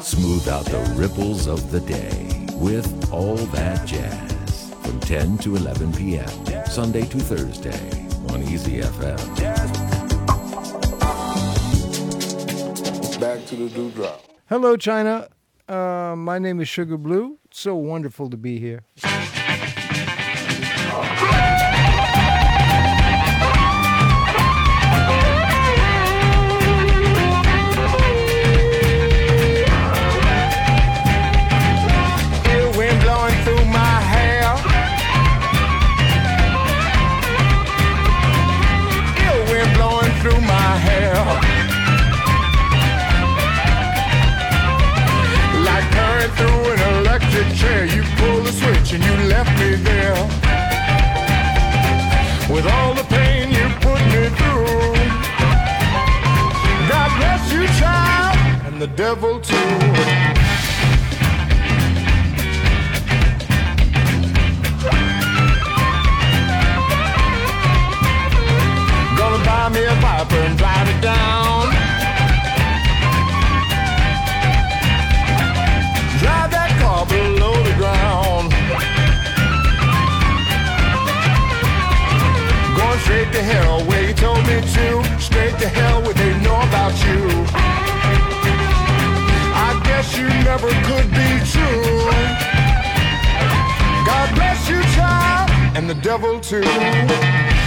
Smooth out the ripples of the day with all that jazz from 10 to 11 p.m. Sunday to Thursday on Easy FM. Back to the dewdrop. Hello, China. Uh, my name is Sugar Blue. It's so wonderful to be here. Chair. You pull the switch and you left me there. With all the pain you put me through. God bless you, child, and the devil too. Gonna buy me a Viper and drive it down. Straight to hell where you told me to. Straight to hell where they know about you. I guess you never could be true. God bless you, child, and the devil too.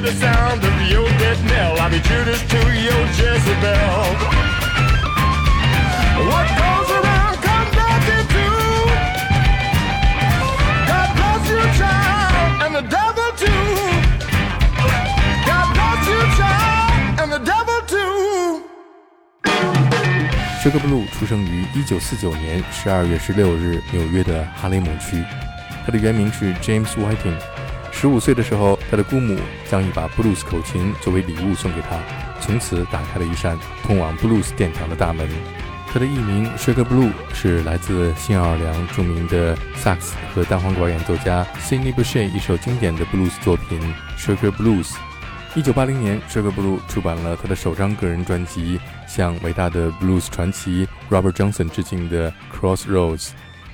The sound of your death knell, I'll be Judas to your Jezebel. What goes around comes back into. God bless you, child, and the devil too. God bless you, child, and the devil too. Sugar Blue 出生于1949年12月16日纽约的哈雷姆区，他的原名是 James Whiting。十五岁的时候，他的姑母将一把布鲁斯口琴作为礼物送给他，从此打开了一扇通往布鲁斯殿堂的大门。他的艺名 Sugar Blue 是来自新奥尔良著名的萨克斯和单簧管演奏家 Sidney Bechet 一首经典的布鲁斯作品《Sugar Blues》。一九八零年，Sugar Blue 出版了他的首张个人专辑，向伟大的 blues 传奇 Robert Johnson 致敬的《Crossroads》。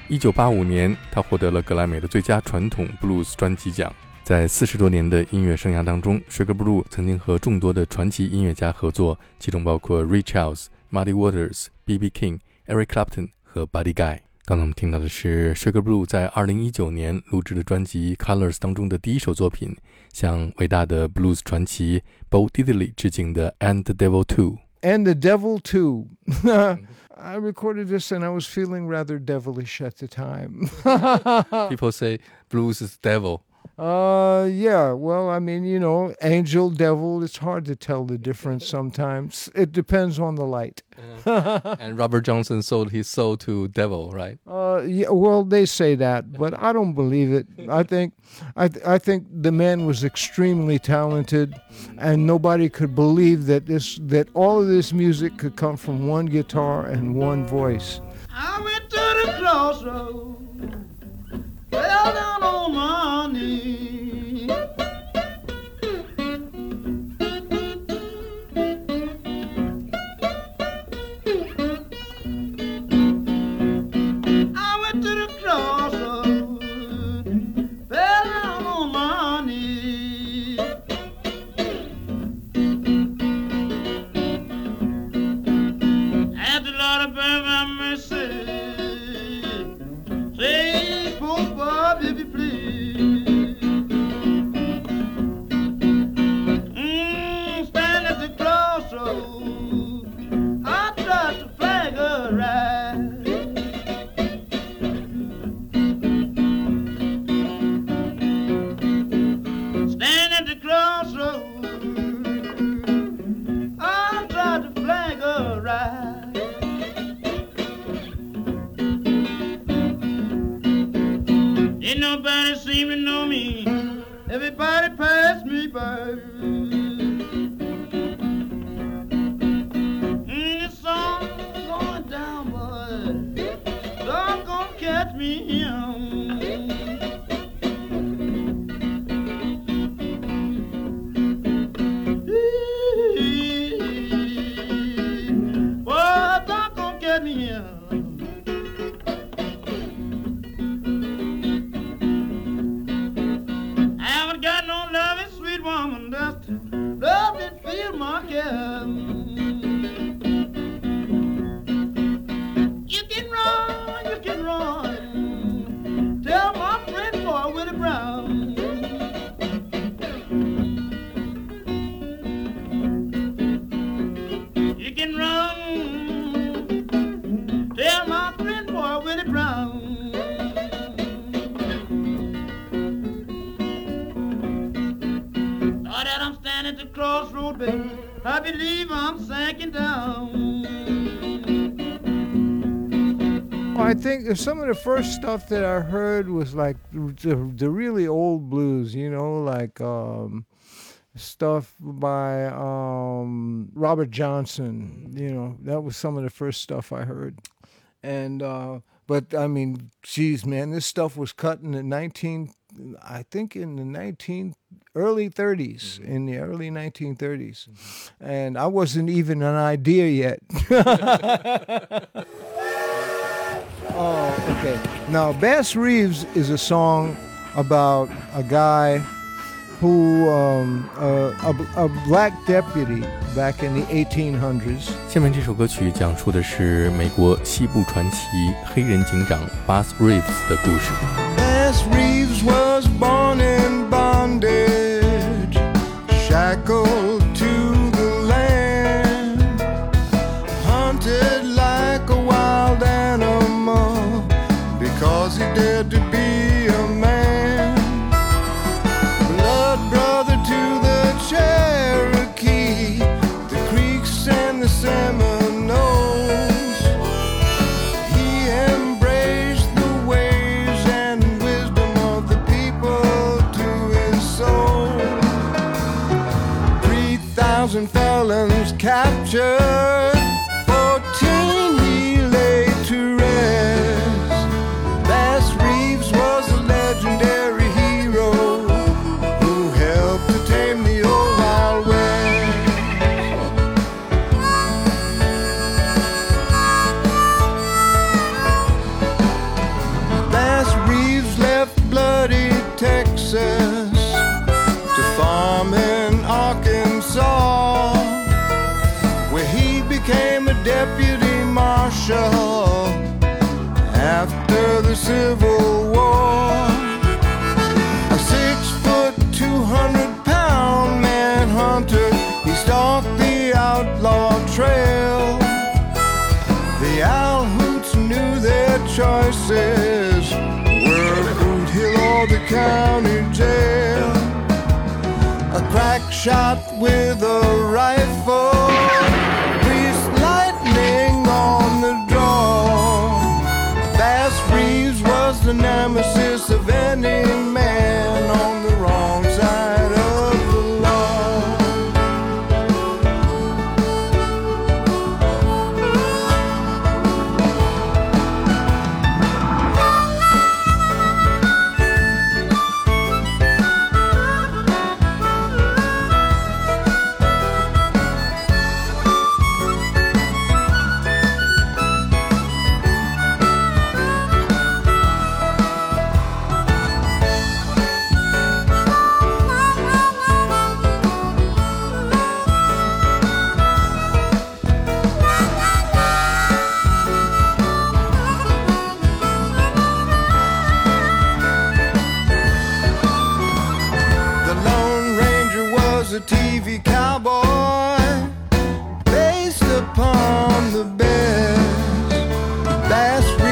一九八五年，他获得了格莱美的最佳传统 blues 专辑奖。在四十多年的音乐生涯当中，Sugar Blue 曾经和众多的传奇音乐家合作，其中包括 Ray Charles、Muddy Waters、B.B. King、Eric Clapton 和 Buddy Guy。刚才我们听到的是 Sugar Blue 在二零一九年录制的专辑《Colors》当中的第一首作品，向伟大的 blues 传奇 Bo Diddley 致敬的《And the Devil Too》。 And the devil, too. I recorded this and I was feeling rather devilish at the time. People say blues is devil. Uh, yeah. Well, I mean, you know, angel, devil. It's hard to tell the difference sometimes. It depends on the light. and Robert Johnson sold his soul to devil, right? Uh, yeah. Well, they say that, but I don't believe it. I think, I, th- I think the man was extremely talented, and nobody could believe that this, that all of this music could come from one guitar and one voice. I went to the crossroads, fell down on my knees. Some of the first stuff that I heard was like the, the really old blues, you know, like um, stuff by um, Robert Johnson. You know, that was some of the first stuff I heard. And uh, but I mean, geez, man, this stuff was cut in the nineteen, I think in the nineteen early 30s, in the early nineteen thirties, and I wasn't even an idea yet. Oh, okay. Now, Bass Reeves is a song about a guy who, um, uh, a, a black deputy back in the 1800s. 下面这首歌曲讲述的是美国西部传奇黑人警长 Bass Reeves 的故事。 Bass Reeves was born in bondage, shackled to the land, hunted Shot with a rifle, last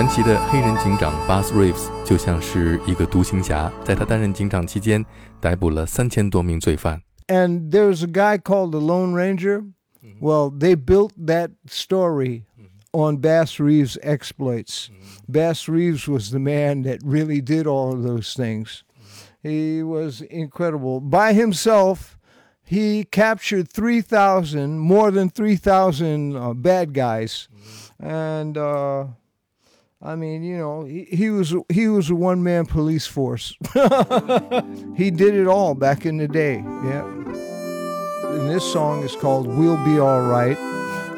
传奇的黑人警长 Bass Reeves 就像是一个独行侠，在他担任警长期间，逮捕了三千多名罪犯。And there's a guy called the Lone Ranger. Mm-hmm. Well, they built that story mm-hmm. on Bass Reeves' exploits. Mm-hmm. Bass Reeves was the man that really did all of those things. He was incredible. By himself, he captured 3,000, more than 3,000 uh, bad guys. And uh, I mean, you know, he, he was he was a one man police force. he did it all back in the day. Yeah. And this song is called "We'll Be All Right,"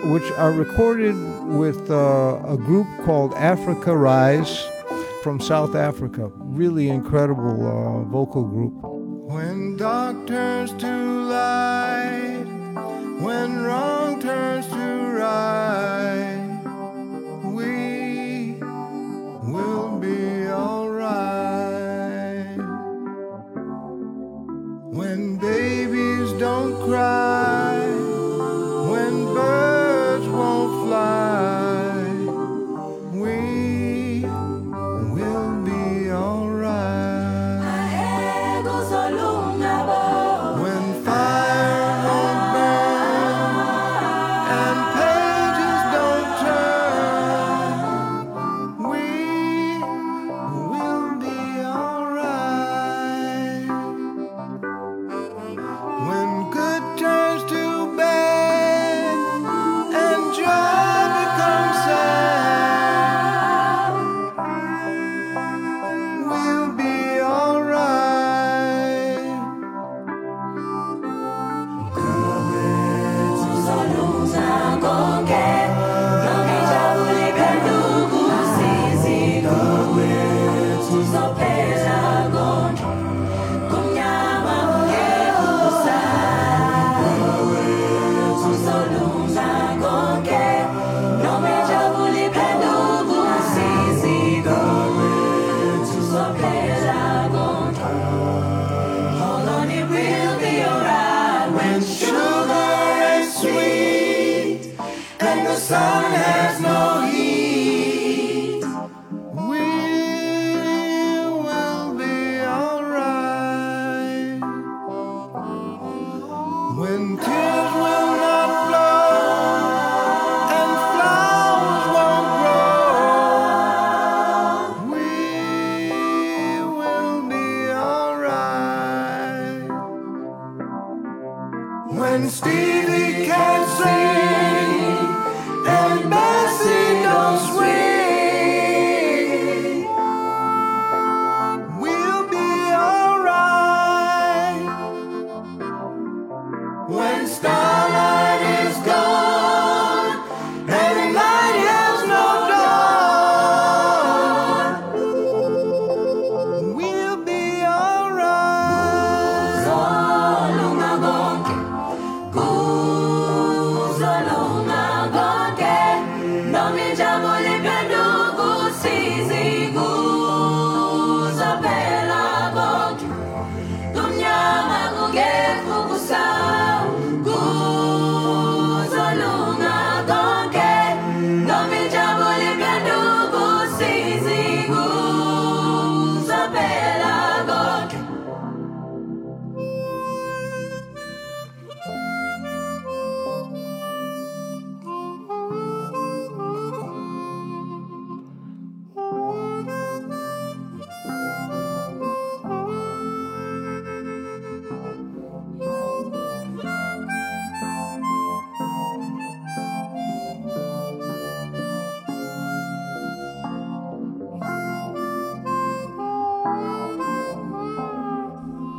which I recorded with uh, a group called Africa Rise from South Africa. Really incredible uh, vocal group. When dark turns to light, when wrong turns to right, cry, When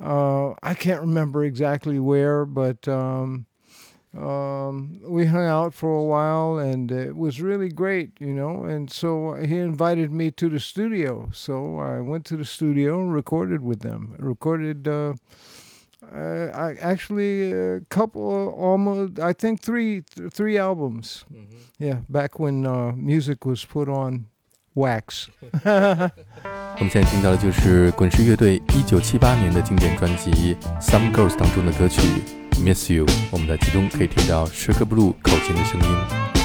Uh, I can't remember exactly where, but um, um, we hung out for a while, and it was really great, you know. And so he invited me to the studio. So I went to the studio and recorded with them. Recorded. Uh, uh, I actually a couple almost I think three th- three albums. Yeah, back when uh, music was put on wax. 我们现在听到的就是滚石乐队一九七八年的经典专辑《Some Girls》当中的歌曲《Miss You》，我们在其中可以听到 Sugar Blue 口琴的声音。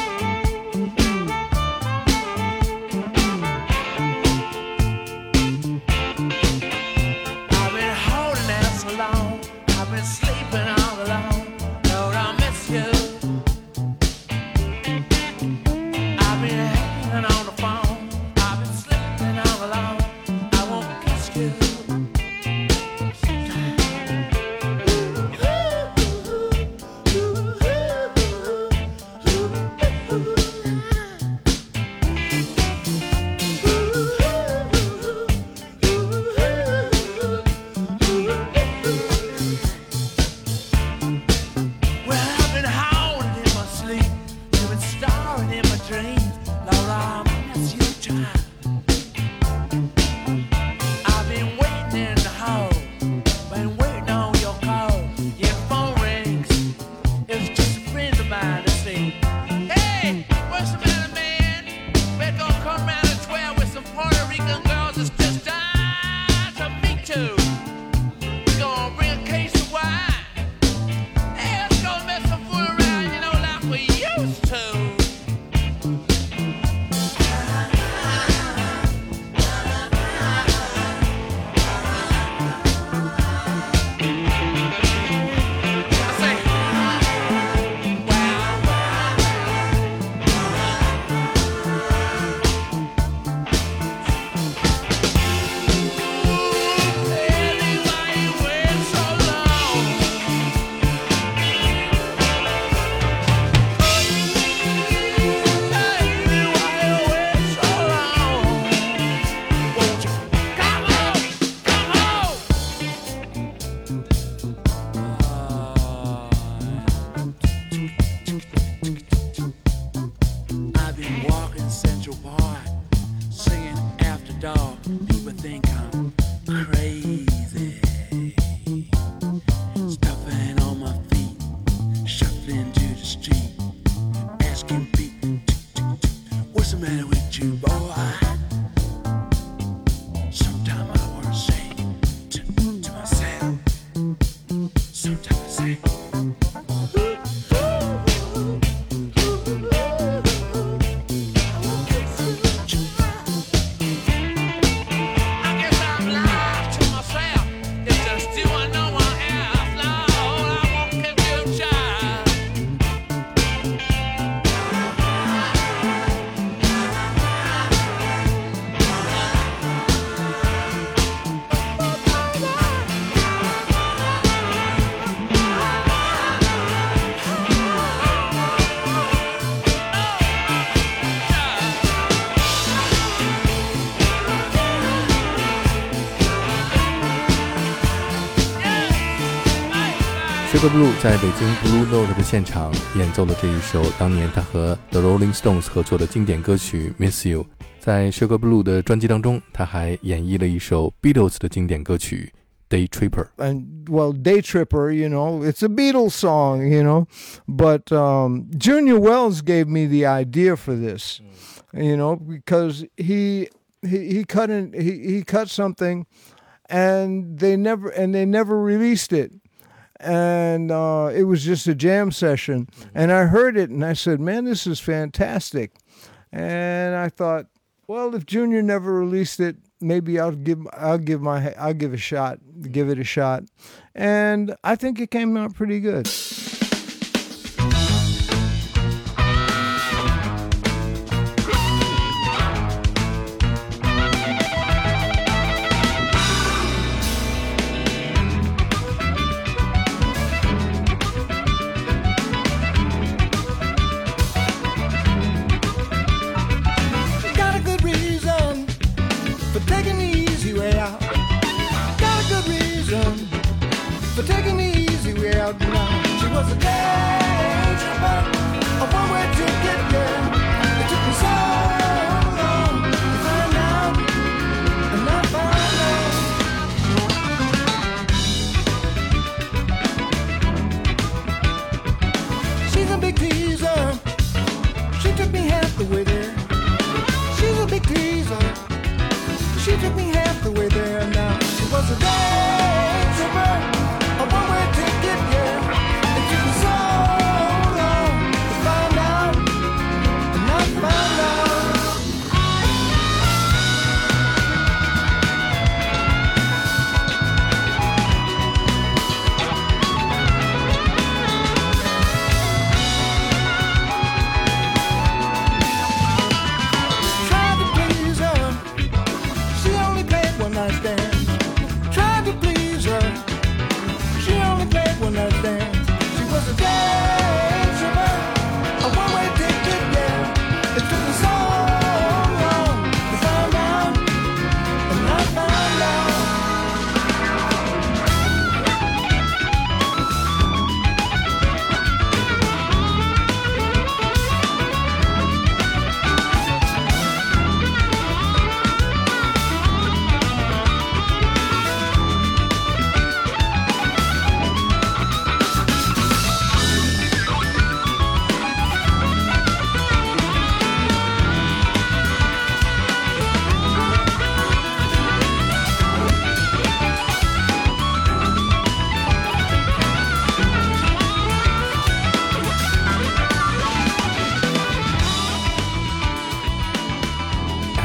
Sugar Blue 在北京 Blue Note 的现场演奏了这一首当年他和 The Rolling Stones 合作的经典歌曲《Miss You》。在 Sugar Blue 的专辑当中，他还演绎了一首 Beatles 的经典歌曲《Day Tripper》。 and well, Day Tripper, you know, it's a Beatles song, you know, but um, Junior Wells gave me the idea for this, you know, because he he he cut in, he he cut something, and they never and they never released it. And uh, it was just a jam session, and I heard it, and I said, "Man, this is fantastic." And I thought, well, if Junior never released it, maybe I'll give I'll give my I'll give a shot, give it a shot, and I think it came out pretty good.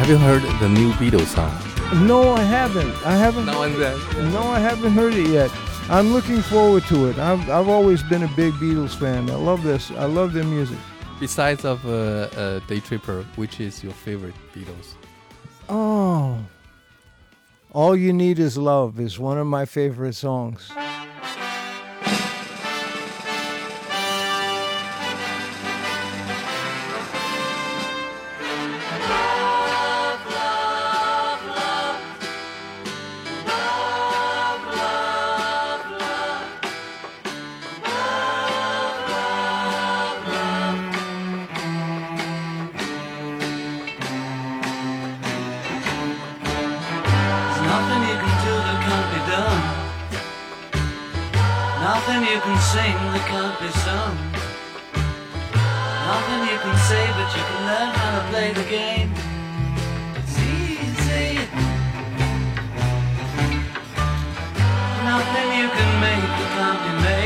Have you heard the new Beatles song? No, I haven't. I haven't. No one has. No, I haven't heard it yet. I'm looking forward to it. I've, I've always been a big Beatles fan. I love this. I love their music. Besides of uh, uh, Day Tripper, which is your favorite Beatles? Oh, All You Need Is Love is one of my favorite songs. Nothing you can do that can't be done. Nothing you can sing that can't be sung. Nothing you can say, but you can learn how to play the game. It's easy. Nothing you can make that can't be made.